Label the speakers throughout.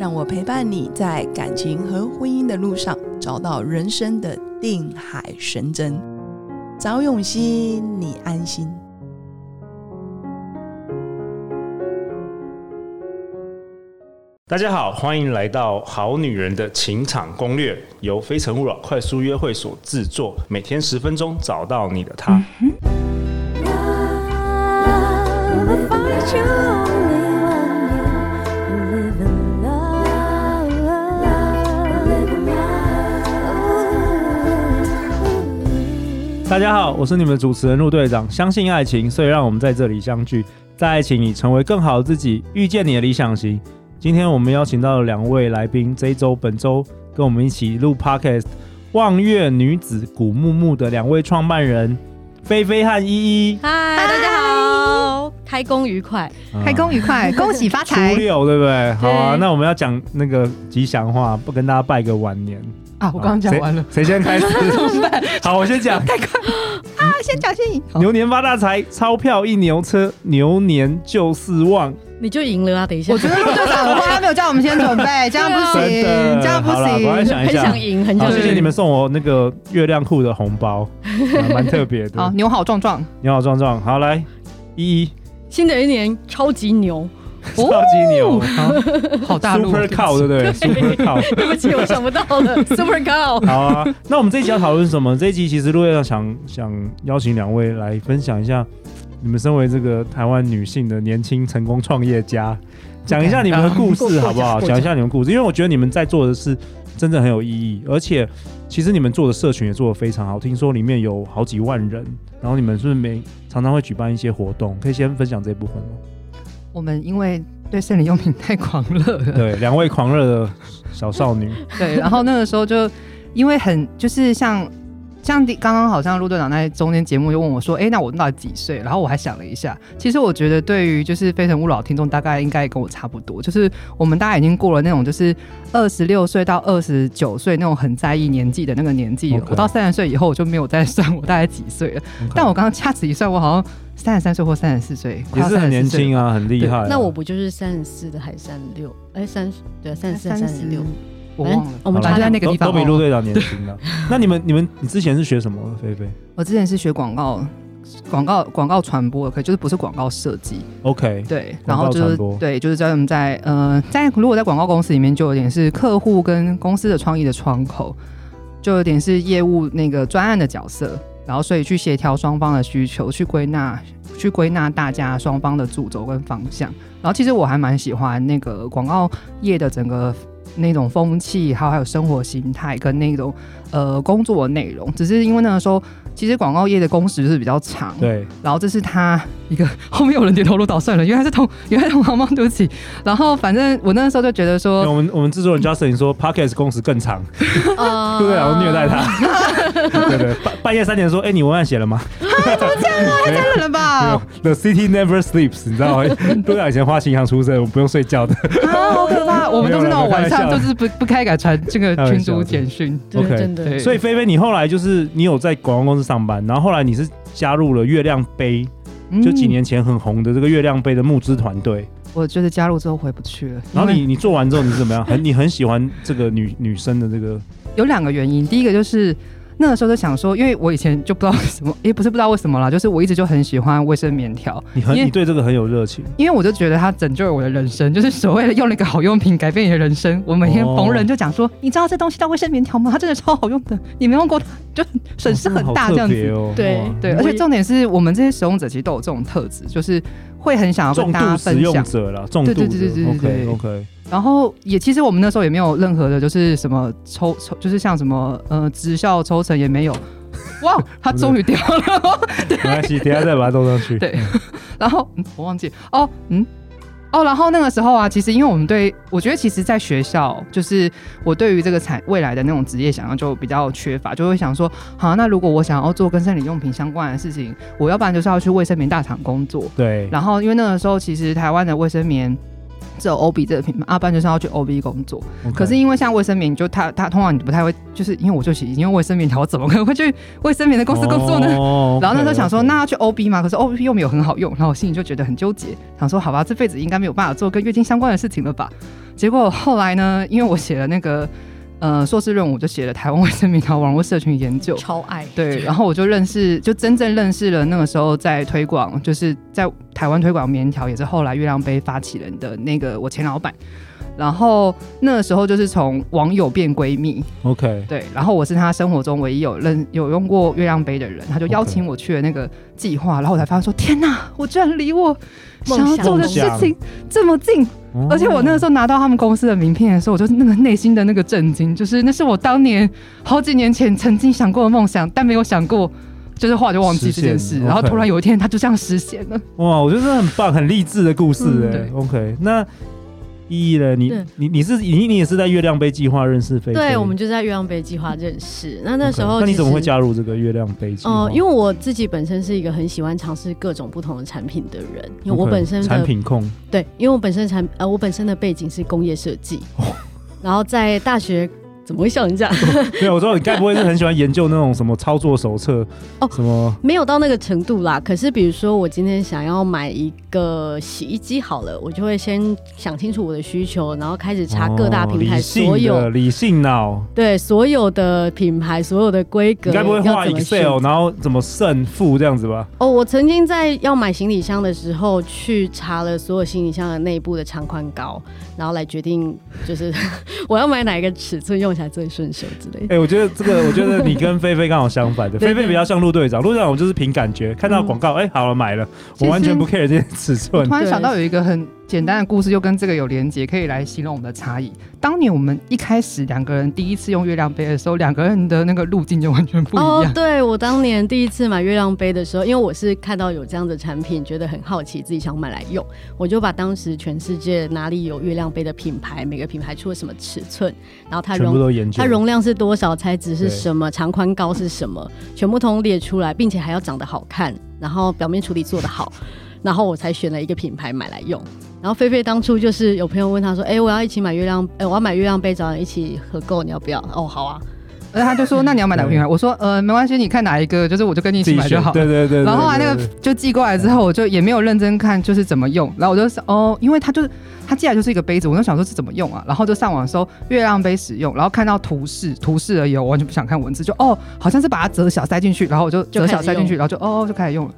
Speaker 1: 让我陪伴你在感情和婚姻的路上，找到人生的定海神针。找永熙，你安心。
Speaker 2: 大家好，欢迎来到《好女人的情场攻略》，由非诚勿扰快速约会所制作，每天十分钟，找到你的他。嗯大家好，我是你们的主持人陆队长。相信爱情，所以让我们在这里相聚，在爱情里成为更好的自己，遇见你的理想型。今天我们邀请到了两位来宾，这一周本周跟我们一起录 Podcast，望月女子古木木的两位创办人菲菲和依依。
Speaker 3: 嗨，大家好，开工愉快，
Speaker 4: 啊、开工愉快，恭喜发财。
Speaker 2: 初六对不对？好啊，那我们要讲那个吉祥话，不跟大家拜个晚年。
Speaker 4: 啊！我刚刚讲完了，
Speaker 2: 谁先开始？好，我先讲。太快
Speaker 4: 啊！先讲先赢。
Speaker 2: 牛年发大财，钞票一牛车，牛年就四旺。
Speaker 3: 你就赢了啊！等一下，
Speaker 4: 我觉得队长他没有叫我们先准备，这样不行，这样不行。
Speaker 2: 我来想一下，
Speaker 3: 很想赢，很想赢。
Speaker 2: 谢谢你们送我那个月亮裤的红包，蛮特别的。
Speaker 4: 好，牛好壮壮，
Speaker 2: 牛好壮壮。好，来，依依，
Speaker 3: 新的一年超级牛。
Speaker 2: 超级牛，
Speaker 4: 好大陆
Speaker 2: ，Super Cow，对不对？Super Cow，
Speaker 3: 对不起，我想不到了，Super Cow。
Speaker 2: 好啊，那我们这一集要讨论什么？这一集其实陆队长想想邀请两位来分享一下，你们身为这个台湾女性的年轻成功创业家，讲一下你们的故事好不好？讲一下你们故事，因为我觉得你们在做的是真的很有意义，而且其实你们做的社群也做得非常好，听说里面有好几万人，然后你们是不是每常常会举办一些活动？可以先分享这一部分吗？
Speaker 4: 我们因为对生理用品太狂热了，
Speaker 2: 对，两位狂热的小少女，
Speaker 4: 对，然后那个时候就因为很就是像。像刚刚好像陆队长在中间节目就问我说：“哎、欸，那我到底几岁？”然后我还想了一下，其实我觉得对于就是非诚勿扰听众，大概应该跟我差不多，就是我们大家已经过了那种就是二十六岁到二十九岁那种很在意年纪的那个年纪。Okay. 我到三十岁以后，我就没有再算我大概几岁了。但我刚刚掐指一算，我好像三十三岁或三十四岁，
Speaker 2: 也是很年轻啊，很厉害、啊。
Speaker 3: 那我不就是三十四的还三十六？哎，三十对，三十四、三十六。
Speaker 4: 我忘了，我们就在那个地方，
Speaker 2: 都，比陆队长年轻 了。那你们、你们、你之前是学什么？菲菲，
Speaker 4: 我之前是学广告、广告、广告传播的，可就是不是广告设计。
Speaker 2: OK，
Speaker 4: 对，然后就是对，就是在我们在呃，在如果在广告公司里面，就有点是客户跟公司的创意的窗口，就有点是业务那个专案的角色，然后所以去协调双方的需求，去归纳、去归纳大家双方的主轴跟方向。然后其实我还蛮喜欢那个广告业的整个。那种风气，还有还有生活形态跟那种呃工作的内容，只是因为那个时候其实广告业的工时是比较长，
Speaker 2: 对。
Speaker 4: 然后这是他一个后面有人点头如捣蒜了，原来是同原来同行吗？对不起。然后反正我那个时候就觉得说，
Speaker 2: 我们我们制作人 Justin 说 Podcast 工时更长，对不对？然后虐待他，对对。半半夜三点说，哎，你文案写了吗？啊，
Speaker 4: 怎么这样啊？太残忍了吧？
Speaker 2: The city never sleeps，你知道吗？陆队以前花旗行出身，我不用睡觉的。
Speaker 4: 啊，好可怕！我们都是那种晚上。就是不不开改传这个群组简讯
Speaker 2: ，OK，
Speaker 3: 真的。
Speaker 2: 所以菲菲，你后来就是你有在广告公司上班，然后后来你是加入了月亮杯，嗯、就几年前很红的这个月亮杯的募资团队。
Speaker 4: 我觉得加入之后回不去了。
Speaker 2: 然后你你做完之后你是怎么样？很你很喜欢这个女女生的这个？
Speaker 4: 有两个原因，第一个就是。那个时候就想说，因为我以前就不知道为什么，也不是不知道为什么啦，就是我一直就很喜欢卫生棉条。
Speaker 2: 你很你对这个很有热情，
Speaker 4: 因为我就觉得它拯救了我的人生，就是所谓的用了一个好用品改变你的人生。我每天逢人就讲说，哦、你知道这东西叫卫生棉条吗？它真的超好用的，你没用过它就损失很大这样子。
Speaker 2: 哦、
Speaker 4: 对对，而且重点是我们这些使用者其实都有这种特质，就是会很想要跟大家分享。
Speaker 2: 重度使用者啦，重度的。对对对对对对。OK OK。
Speaker 4: 然后也其实我们那时候也没有任何的，就是什么抽抽，就是像什么呃直校抽成也没有。哇，它终于掉了，
Speaker 2: 没关系，等下再把它弄上去。
Speaker 4: 对，然后、嗯、我忘记哦，嗯，哦，然后那个时候啊，其实因为我们对，我觉得其实在学校，就是我对于这个产未来的那种职业想象就比较缺乏，就会想说，好，那如果我想要做跟生理用品相关的事情，我要不然就是要去卫生棉大厂工作。
Speaker 2: 对。
Speaker 4: 然后因为那个时候，其实台湾的卫生棉。只有 OB 这个品牌，阿、啊、班就是要去 OB 工作。可是因为像卫生棉，就他他通常你不太会，就是因为我就其实因为卫生棉条，我怎么可能会去 卫生棉的公司工作呢？Oh, okay, 然后那时候想说，okay. 那要去 OB 嘛？可是 OB 又没有很好用，然后我心里就觉得很纠结，想说好吧，这辈子应该没有办法做跟月经相关的事情了吧？结果后来呢，因为我写了那个。呃，硕士论文我就写了台湾 卫生棉条网络社群研究，
Speaker 3: 超爱。
Speaker 4: 对，然后我就认识，就真正认识了那个时候在推广，就是在台湾推广棉条，也是后来月亮杯发起人的那个我前老板。然后那个时候就是从网友变闺蜜
Speaker 2: ，OK，
Speaker 4: 对。然后我是她生活中唯一有认有用过月亮杯的人，她就邀请我去了那个计划，然后我才发现说，天哪，我居然离我想要做的事情这么近。而且我那个时候拿到他们公司的名片的时候，我就那个内心的那个震惊，就是那是我当年好几年前曾经想过的梦想，但没有想过，就是话就忘记这件事。然后突然有一天，它就这样实现了。
Speaker 2: 哇，我觉得这很棒，很励志的故事哎、欸。嗯、OK，那。意义了，你你你是你你也是在月亮杯计划认识菲菲？
Speaker 3: 对，我们就在月亮杯计划认识。那那时候，okay,
Speaker 2: 那你怎么会加入这个月亮杯计划？
Speaker 3: 哦、呃，因为我自己本身是一个很喜欢尝试各种不同的产品的人，因为我本身
Speaker 2: okay, 产品控。
Speaker 3: 对，因为我本身产呃，我本身的背景是工业设计，哦、然后在大学。怎么会笑人这样？
Speaker 2: 没有，我说你该不会是很喜欢研究那种什么操作手册哦？什么
Speaker 3: 没有到那个程度啦。可是比如说，我今天想要买一个洗衣机，好了，我就会先想清楚我的需求，然后开始查各大平台所有、
Speaker 2: 哦、理性脑
Speaker 3: 对所有的品牌、所有的规格。
Speaker 2: 你该不会画 Excel，然后怎么胜负这样子吧？
Speaker 3: 哦，我曾经在要买行李箱的时候，去查了所有行李箱的内部的长宽高，然后来决定就是 我要买哪一个尺寸用。才最顺手之类。哎、
Speaker 2: 欸，我觉得这个，我觉得你跟菲菲刚好相反的。菲菲比较像陆队长，陆队长我就是凭感觉，看到广告，哎、嗯欸，好了，买了，我完全不 care 这些尺寸。
Speaker 4: 突然想到有一个很。简单的故事就跟这个有连接，可以来形容我们的差异。当年我们一开始两个人第一次用月亮杯的时候，两个人的那个路径就完全不一样。
Speaker 3: 哦，对，我当年第一次买月亮杯的时候，因为我是看到有这样的产品，觉得很好奇，自己想买来用，我就把当时全世界哪里有月亮杯的品牌，每个品牌出了什么尺寸，然后它容它容量是多少，材质是什么，长宽高是什么，全部通列出来，并且还要长得好看，然后表面处理做得好，然后我才选了一个品牌买来用。然后菲菲当初就是有朋友问他说：“哎、欸，我要一起买月亮，哎、欸，我要买月亮杯，找人一起合购，你要不要？”哦，好啊。
Speaker 4: 而他就说：“那你要买哪个品牌？”我说：“呃，没关系，你看哪一个，就是我就跟你一起买就好。”
Speaker 2: 对对对，对。
Speaker 4: 然后后来那个就寄过来之后，我就也没有认真看，就是怎么用。然后我就说：“哦，因为他就是他寄来就是一个杯子，我就想说是怎么用啊？”然后就上网搜月亮杯使用，然后看到图示，图示而已，我完全不想看文字，就哦，好像是把它折小塞进去，然后我就折小塞进去，然后就哦就开始用了。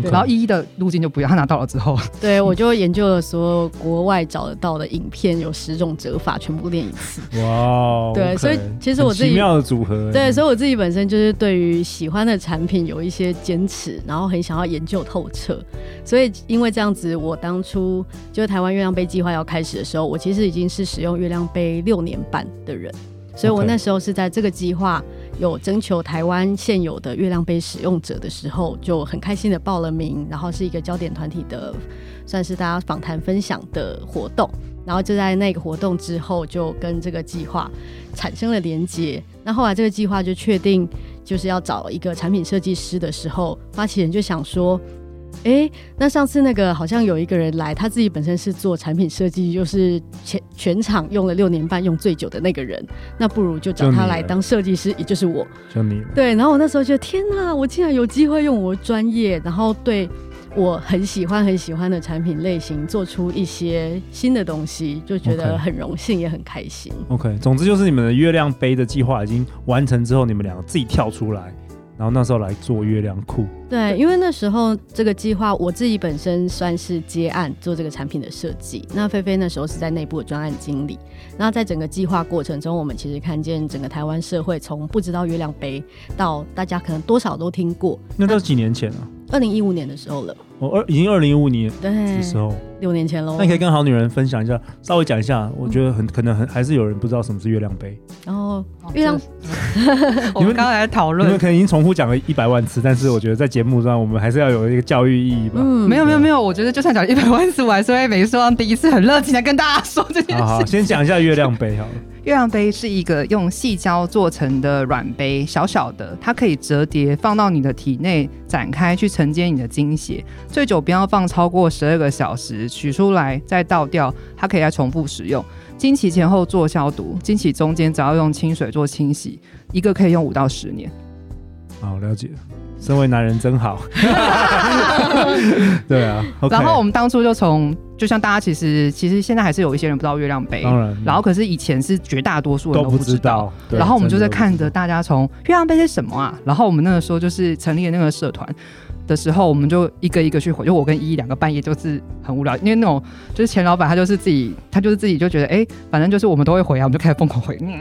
Speaker 4: 对，然后一一的路径就不一样，他拿到了之后，
Speaker 3: 对，我就研究了所有国外找得到的影片，有十种折法，全部练一次。
Speaker 2: 哇，
Speaker 3: 对，okay, 所以其实我自己
Speaker 2: 奇妙的组合，
Speaker 3: 对，所以我自己本身就是对于喜欢的产品有一些坚持，然后很想要研究透彻。所以因为这样子，我当初就台湾月亮杯计划要开始的时候，我其实已经是使用月亮杯六年半的人，所以我那时候是在这个计划。有征求台湾现有的月亮杯使用者的时候，就很开心的报了名，然后是一个焦点团体的，算是大家访谈分享的活动，然后就在那个活动之后，就跟这个计划产生了连接。那后来这个计划就确定就是要找一个产品设计师的时候，发起人就想说。哎、欸，那上次那个好像有一个人来，他自己本身是做产品设计，就是全全场用了六年半用最久的那个人，那不如就找他来当设计师，也就是我。
Speaker 2: 就你。
Speaker 3: 对，然后我那时候觉得天哪，我竟然有机会用我的专业，然后对我很喜欢很喜欢的产品类型做出一些新的东西，就觉得很荣幸.也很开心。
Speaker 2: OK，总之就是你们的月亮杯的计划已经完成之后，你们两个自己跳出来。然后那时候来做月亮裤，
Speaker 3: 对，因为那时候这个计划我自己本身算是接案做这个产品的设计，那菲菲那时候是在内部的专案经理。那在整个计划过程中，我们其实看见整个台湾社会从不知道月亮杯到大家可能多少都听过。
Speaker 2: 那都是几年前了？
Speaker 3: 二零一五年的时候了。
Speaker 2: 我二已经二零一五年
Speaker 3: 对
Speaker 2: 的时候，
Speaker 3: 六年前喽。
Speaker 2: 那你可以跟好女人分享一下，稍微讲一下。我觉得很可能很还是有人不知道什么是月亮杯。
Speaker 3: 然后月亮，
Speaker 4: 我们刚才讨论，
Speaker 2: 你们可能已经重复讲了一百万次，但是我觉得在节目上我们还是要有一个教育意义吧。
Speaker 4: 嗯，没有没有没有，我觉得就算讲一百万次，我还是会每一次第一次很热情的跟大家说这件事。
Speaker 2: 好，先讲一下月亮杯好了。
Speaker 4: 月亮杯是一个用细胶做成的软杯，小小的，它可以折叠放到你的体内展开去承接你的经血，最久不要放超过十二个小时，取出来再倒掉，它可以再重复使用。经期前后做消毒，经期中间只要用清水做清洗，一个可以用五到十年。
Speaker 2: 好，了解。身为男人真好，对啊。Okay、
Speaker 4: 然后我们当初就从，就像大家其实其实现在还是有一些人不知道月亮杯，当然。然后可是以前是绝大多数人都不知道。知道然后我们就在看着大家从月亮杯是什么啊？然后我们那个时候就是成立了那个社团的时候，我们就一个一个去回。就我跟依依两个半夜就是很无聊，因为那种就是钱老板他就是自己，他就是自己就觉得哎、欸，反正就是我们都会回啊，我们就开始疯狂回。嗯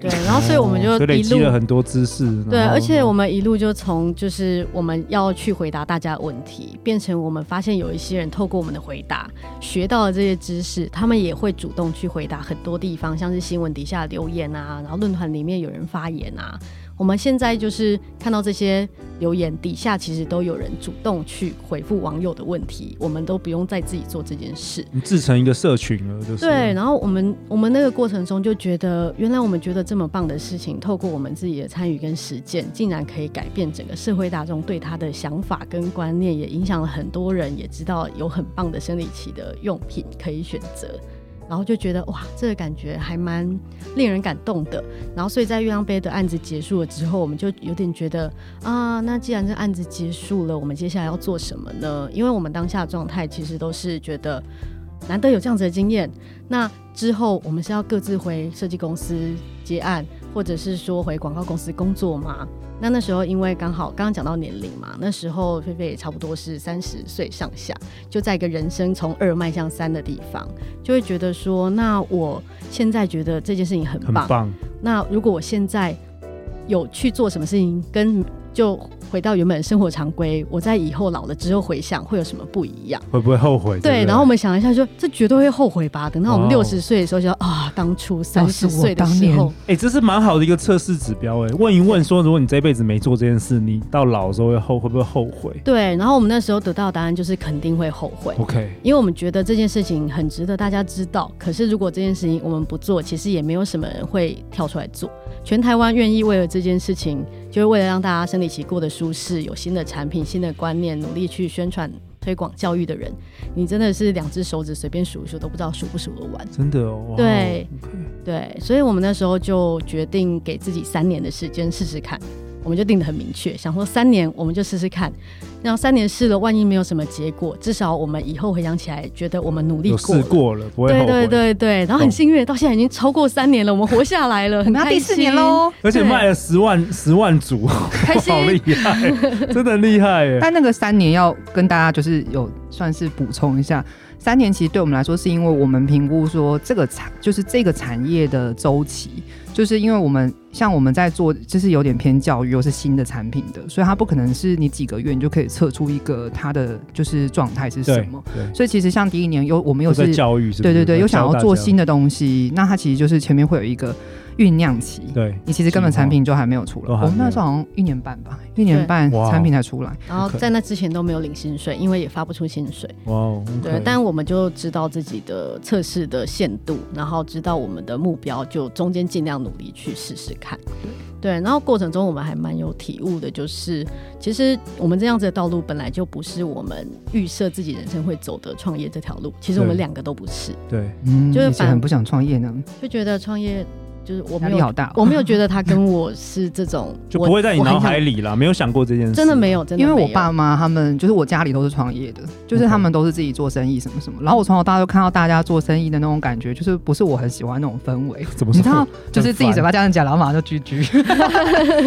Speaker 3: 对，然后所以我们就
Speaker 2: 累积了很多知识。
Speaker 3: 对，而且我们一路就从就是我们要去回答大家的问题，变成我们发现有一些人透过我们的回答学到了这些知识，他们也会主动去回答很多地方，像是新闻底下留言啊，然后论坛里面有人发言啊。我们现在就是看到这些留言底下，其实都有人主动去回复网友的问题，我们都不用再自己做这件事。
Speaker 2: 你自成一个社群了，就是。
Speaker 3: 对，然后我们我们那个过程中就觉得，原来我们觉得这么棒的事情，透过我们自己的参与跟实践，竟然可以改变整个社会大众对他的想法跟观念，也影响了很多人，也知道有很棒的生理期的用品可以选择。然后就觉得哇，这个感觉还蛮令人感动的。然后所以在月亮杯的案子结束了之后，我们就有点觉得啊，那既然这案子结束了，我们接下来要做什么呢？因为我们当下状态其实都是觉得难得有这样子的经验。那之后我们是要各自回设计公司接案，或者是说回广告公司工作吗？那那时候，因为刚好刚刚讲到年龄嘛，那时候菲菲也差不多是三十岁上下，就在一个人生从二迈向三的地方，就会觉得说，那我现在觉得这件事情很棒。很棒。那如果我现在有去做什么事情，跟就。回到原本的生活常规，我在以后老了之后回想会有什么不一样？
Speaker 2: 会不会后悔？
Speaker 3: 对，然后我们想一下说，说这绝对会后悔吧。等到我们六十岁的时候就，就啊，当初三十岁的时候，
Speaker 2: 哎、欸，这是蛮好的一个测试指标。哎，问一问说，如果你这辈子没做这件事，你到老的时候会后会不会后悔？
Speaker 3: 对，然后我们那时候得到的答案就是肯定会后悔。
Speaker 2: OK，
Speaker 3: 因为我们觉得这件事情很值得大家知道。可是如果这件事情我们不做，其实也没有什么人会跳出来做。全台湾愿意为了这件事情，就是为了让大家生理期过得舒适，有新的。产品新的观念，努力去宣传推广教育的人，你真的是两只手指随便数一数都不知道数不数得完。
Speaker 2: 真的哦，对.
Speaker 3: 对，所以我们那时候就决定给自己三年的时间试试看。我们就定得很明确，想说三年我们就试试看，然后三年试了，万一没有什么结果，至少我们以后回想起来，觉得我们努力过了，
Speaker 2: 试过了，不会后悔。
Speaker 3: 对对对对，然后很幸运，到现在已经超过三年了，我们活下来了，很开心。第四年喽，
Speaker 2: 而且卖了十万十万组，开心，好厉害，真的很厉害耶！
Speaker 4: 但那个三年要跟大家就是有算是补充一下，三年其实对我们来说，是因为我们评估说这个产就是这个产业的周期。就是因为我们像我们在做，就是有点偏教育，又是新的产品的，所以它不可能是你几个月你就可以测出一个它的就是状态是什么。所以其实像第一年又我们又是
Speaker 2: 教育，
Speaker 4: 对对对，又想要做新的东西，那它其实就是前面会有一个。酝酿期，
Speaker 2: 对，
Speaker 4: 你其实根本产品就还没有出来。我们那时候好像一年半吧，一年半产品才出来。
Speaker 3: 然后在那之前都没有领薪水，因为也发不出薪水。
Speaker 2: 哇哦，
Speaker 3: 对，但我们就知道自己的测试的限度，然后知道我们的目标，就中间尽量努力去试试看。对，然后过程中我们还蛮有体悟的，就是其实我们这样子的道路本来就不是我们预设自己人生会走的创业这条路。其实我们两个都不是。
Speaker 2: 对，
Speaker 4: 嗯，就是反正不想创业呢，
Speaker 3: 就觉得创业。就是我没有，我没有觉得他跟我是这种，
Speaker 2: 就不会在你脑海里啦，没有想过这件事，
Speaker 3: 真的没有，真的
Speaker 4: 因为我爸妈他们就是我家里都是创业的，就是他们都是自己做生意什么什么，然后我从小到大就看到大家做生意的那种感觉，就是不是我很喜欢那种氛围，
Speaker 2: 怎么
Speaker 4: 你知道，就是自己嘴巴这样讲，然后马上就居居，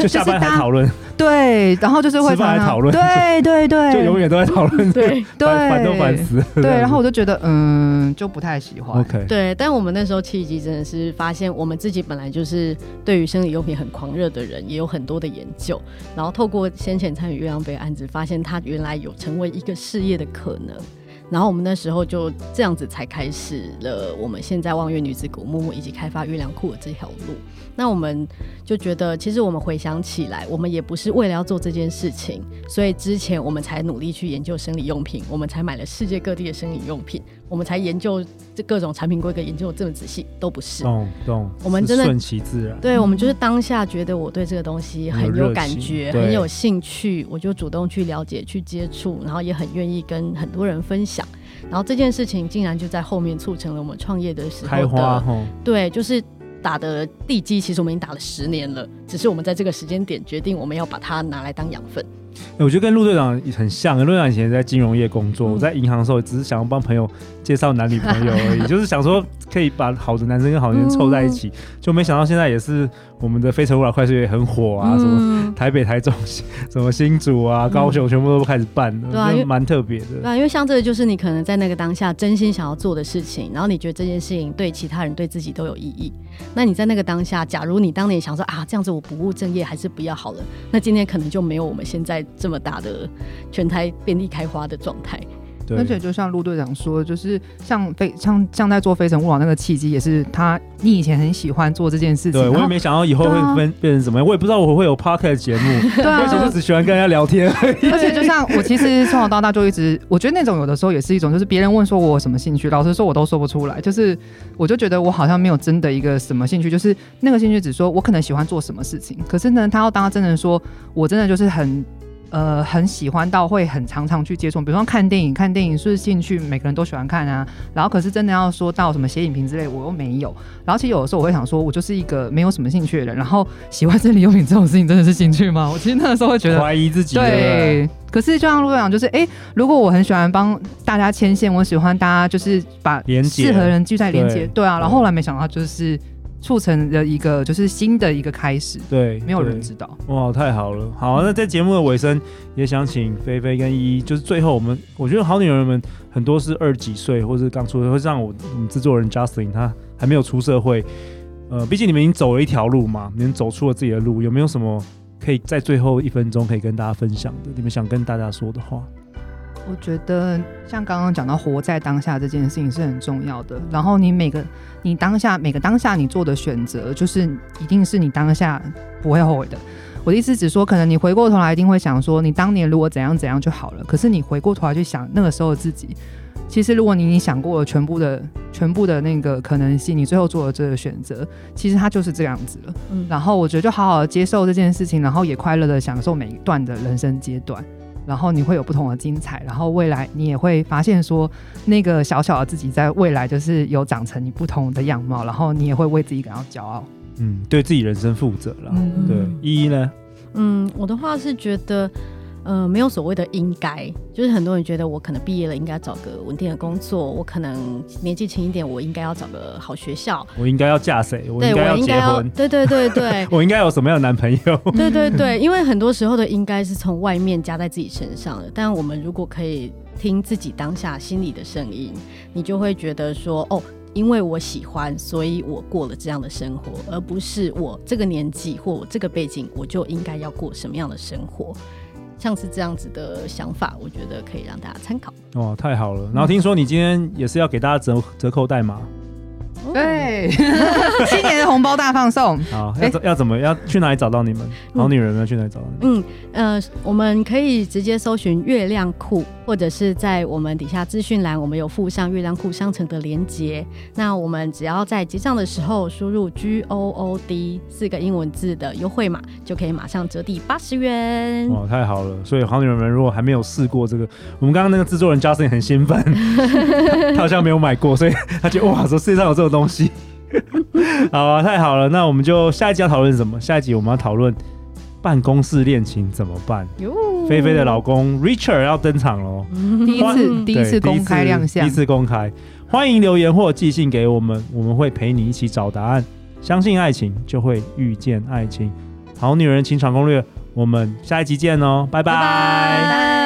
Speaker 2: 就下班还讨论，
Speaker 4: 对，然后就是会
Speaker 2: 吃饭还讨论，
Speaker 4: 对对对，
Speaker 2: 就永远都在讨论，对对，烦都烦死，
Speaker 4: 对，然后我就觉得嗯，就不太喜欢
Speaker 2: ，OK，
Speaker 3: 对，但我们那时候契机真的是发现我们自己本来就是对于生理用品很狂热的人，也有很多的研究。然后透过先前参与月亮杯案子，发现他原来有成为一个事业的可能。然后我们那时候就这样子才开始了我们现在望月女子谷木木以及开发月亮库的这条路。那我们就觉得，其实我们回想起来，我们也不是为了要做这件事情，所以之前我们才努力去研究生理用品，我们才买了世界各地的生理用品，我们才研究这各种产品规格研究这么仔细，都不是。
Speaker 2: 懂懂。
Speaker 3: 我们真的
Speaker 2: 顺其自然。
Speaker 3: 对，我们就是当下觉得我对这个东西很有感觉，很有兴趣，我就主动去了解、去接触，然后也很愿意跟很多人分享。然后这件事情竟然就在后面促成了我们创业的时候的
Speaker 2: 开花。
Speaker 3: 对，就是。打的地基其实我们已经打了十年了，只是我们在这个时间点决定我们要把它拿来当养分。
Speaker 2: 我觉得跟陆队长很像，陆队长以前在金融业工作，嗯、我在银行的时候只是想要帮朋友介绍男女朋友而已，就是想说可以把好的男生跟好的女生凑在一起，嗯、就没想到现在也是我们的非诚勿扰快速也很火啊，嗯、什么台北、台中、什么新竹啊、高雄，全部都开始办了，对啊，蛮特别的。
Speaker 3: 对啊，因为像这个就是你可能在那个当下真心想要做的事情，然后你觉得这件事情对其他人、对自己都有意义。那你在那个当下，假如你当年想说啊，这样子我不务正业还是不要好了，那今天可能就没有我们现在这么大的全台遍地开花的状态。
Speaker 4: 对而且就像陆队长说，就是像非像像在做非诚勿扰那个契机，也是他你以前很喜欢做这件事情。
Speaker 2: 对，我也没想到以后会分、啊、变成什么样，我也不知道我会有 podcast 节目，对啊，而且就只喜欢跟人家聊天而已。
Speaker 4: 而且就像我其实从小到大就一直，我觉得那种有的时候也是一种，就是别人问说我有什么兴趣，老实说我都说不出来，就是我就觉得我好像没有真的一个什么兴趣，就是那个兴趣只说我可能喜欢做什么事情，可是呢，他要当他真的说我真的就是很。呃，很喜欢到会很常常去接触，比如说看电影，看电影是兴趣，每个人都喜欢看啊。然后可是真的要说到什么写影评之类，我又没有。然后其实有的时候我会想说，我就是一个没有什么兴趣的人。然后喜欢生理用品这种事情真的是兴趣吗？我其实那个时候会觉得
Speaker 2: 怀疑自己。
Speaker 4: 对，可是就像陆队长，就是哎、欸，如果我很喜欢帮大家牵线，我喜欢大家就是把适合的人聚在连接，对啊。然后后来没想到就是。促成的一个就是新的一个开始，
Speaker 2: 对，
Speaker 4: 没有人知道。
Speaker 2: 哇，太好了！好，那在节目的尾声，也想请菲菲跟依依，就是最后我们，我觉得好女人们很多是二十几岁，或是刚出社会，像我，我们制作人 Justin 他还没有出社会，呃，毕竟你们已经走了一条路嘛，你们走出了自己的路，有没有什么可以在最后一分钟可以跟大家分享的？你们想跟大家说的话？
Speaker 4: 我觉得像刚刚讲到活在当下这件事情是很重要的。然后你每个你当下每个当下你做的选择，就是一定是你当下不会后悔的。我的意思只说，可能你回过头来一定会想说，你当年如果怎样怎样就好了。可是你回过头来去想那个时候的自己，其实如果你你想过了全部的全部的那个可能性，你最后做了这个选择，其实它就是这样子了。嗯，然后我觉得就好好的接受这件事情，然后也快乐的享受每一段的人生阶段。然后你会有不同的精彩，然后未来你也会发现说，那个小小的自己在未来就是有长成你不同的样貌，然后你也会为自己感到骄傲。
Speaker 2: 嗯，对自己人生负责了。嗯、对，依依呢？
Speaker 3: 嗯，我的话是觉得。呃，没有所谓的应该，就是很多人觉得我可能毕业了应该找个稳定的工作，我可能年纪轻一点，我应该要找个好学校，
Speaker 2: 我应该要嫁谁？我应该要结婚？
Speaker 3: 对对对对，
Speaker 2: 我应该有什么样的男朋友？
Speaker 3: 对对对，因为很多时候的应该是从外面加在自己身上的，但我们如果可以听自己当下心里的声音，你就会觉得说，哦，因为我喜欢，所以我过了这样的生活，而不是我这个年纪或我这个背景，我就应该要过什么样的生活。像是这样子的想法，我觉得可以让大家参考。
Speaker 2: 哦，太好了！然后听说你今天也是要给大家折折扣代码。
Speaker 4: 对，新年的红包大放送。
Speaker 2: 好，要怎要怎么要去哪里找到你们？好女人们要去哪里找到你们？
Speaker 3: 嗯呃，我们可以直接搜寻月亮裤，或者是在我们底下资讯栏，我们有附上月亮裤商城的连接。那我们只要在结账的时候输入 G O O D 四个英文字的优惠码，就可以马上折抵八十元。
Speaker 2: 哇，太好了！所以好女人们如果还没有试过这个，我们刚刚那个制作人 Justin 很兴奋，他好像没有买过，所以他觉得哇，说世界上有这种东西，好啊，太好了！那我们就下一集要讨论什么？下一集我们要讨论办公室恋情怎么办？菲菲的老公 Richard 要登场喽，
Speaker 4: 第一次第一次公开亮相，
Speaker 2: 第一次公开，欢迎留言或寄信给我们，我们会陪你一起找答案。相信爱情，就会遇见爱情。好女人情场攻略，我们下一集见哦，拜拜。拜拜。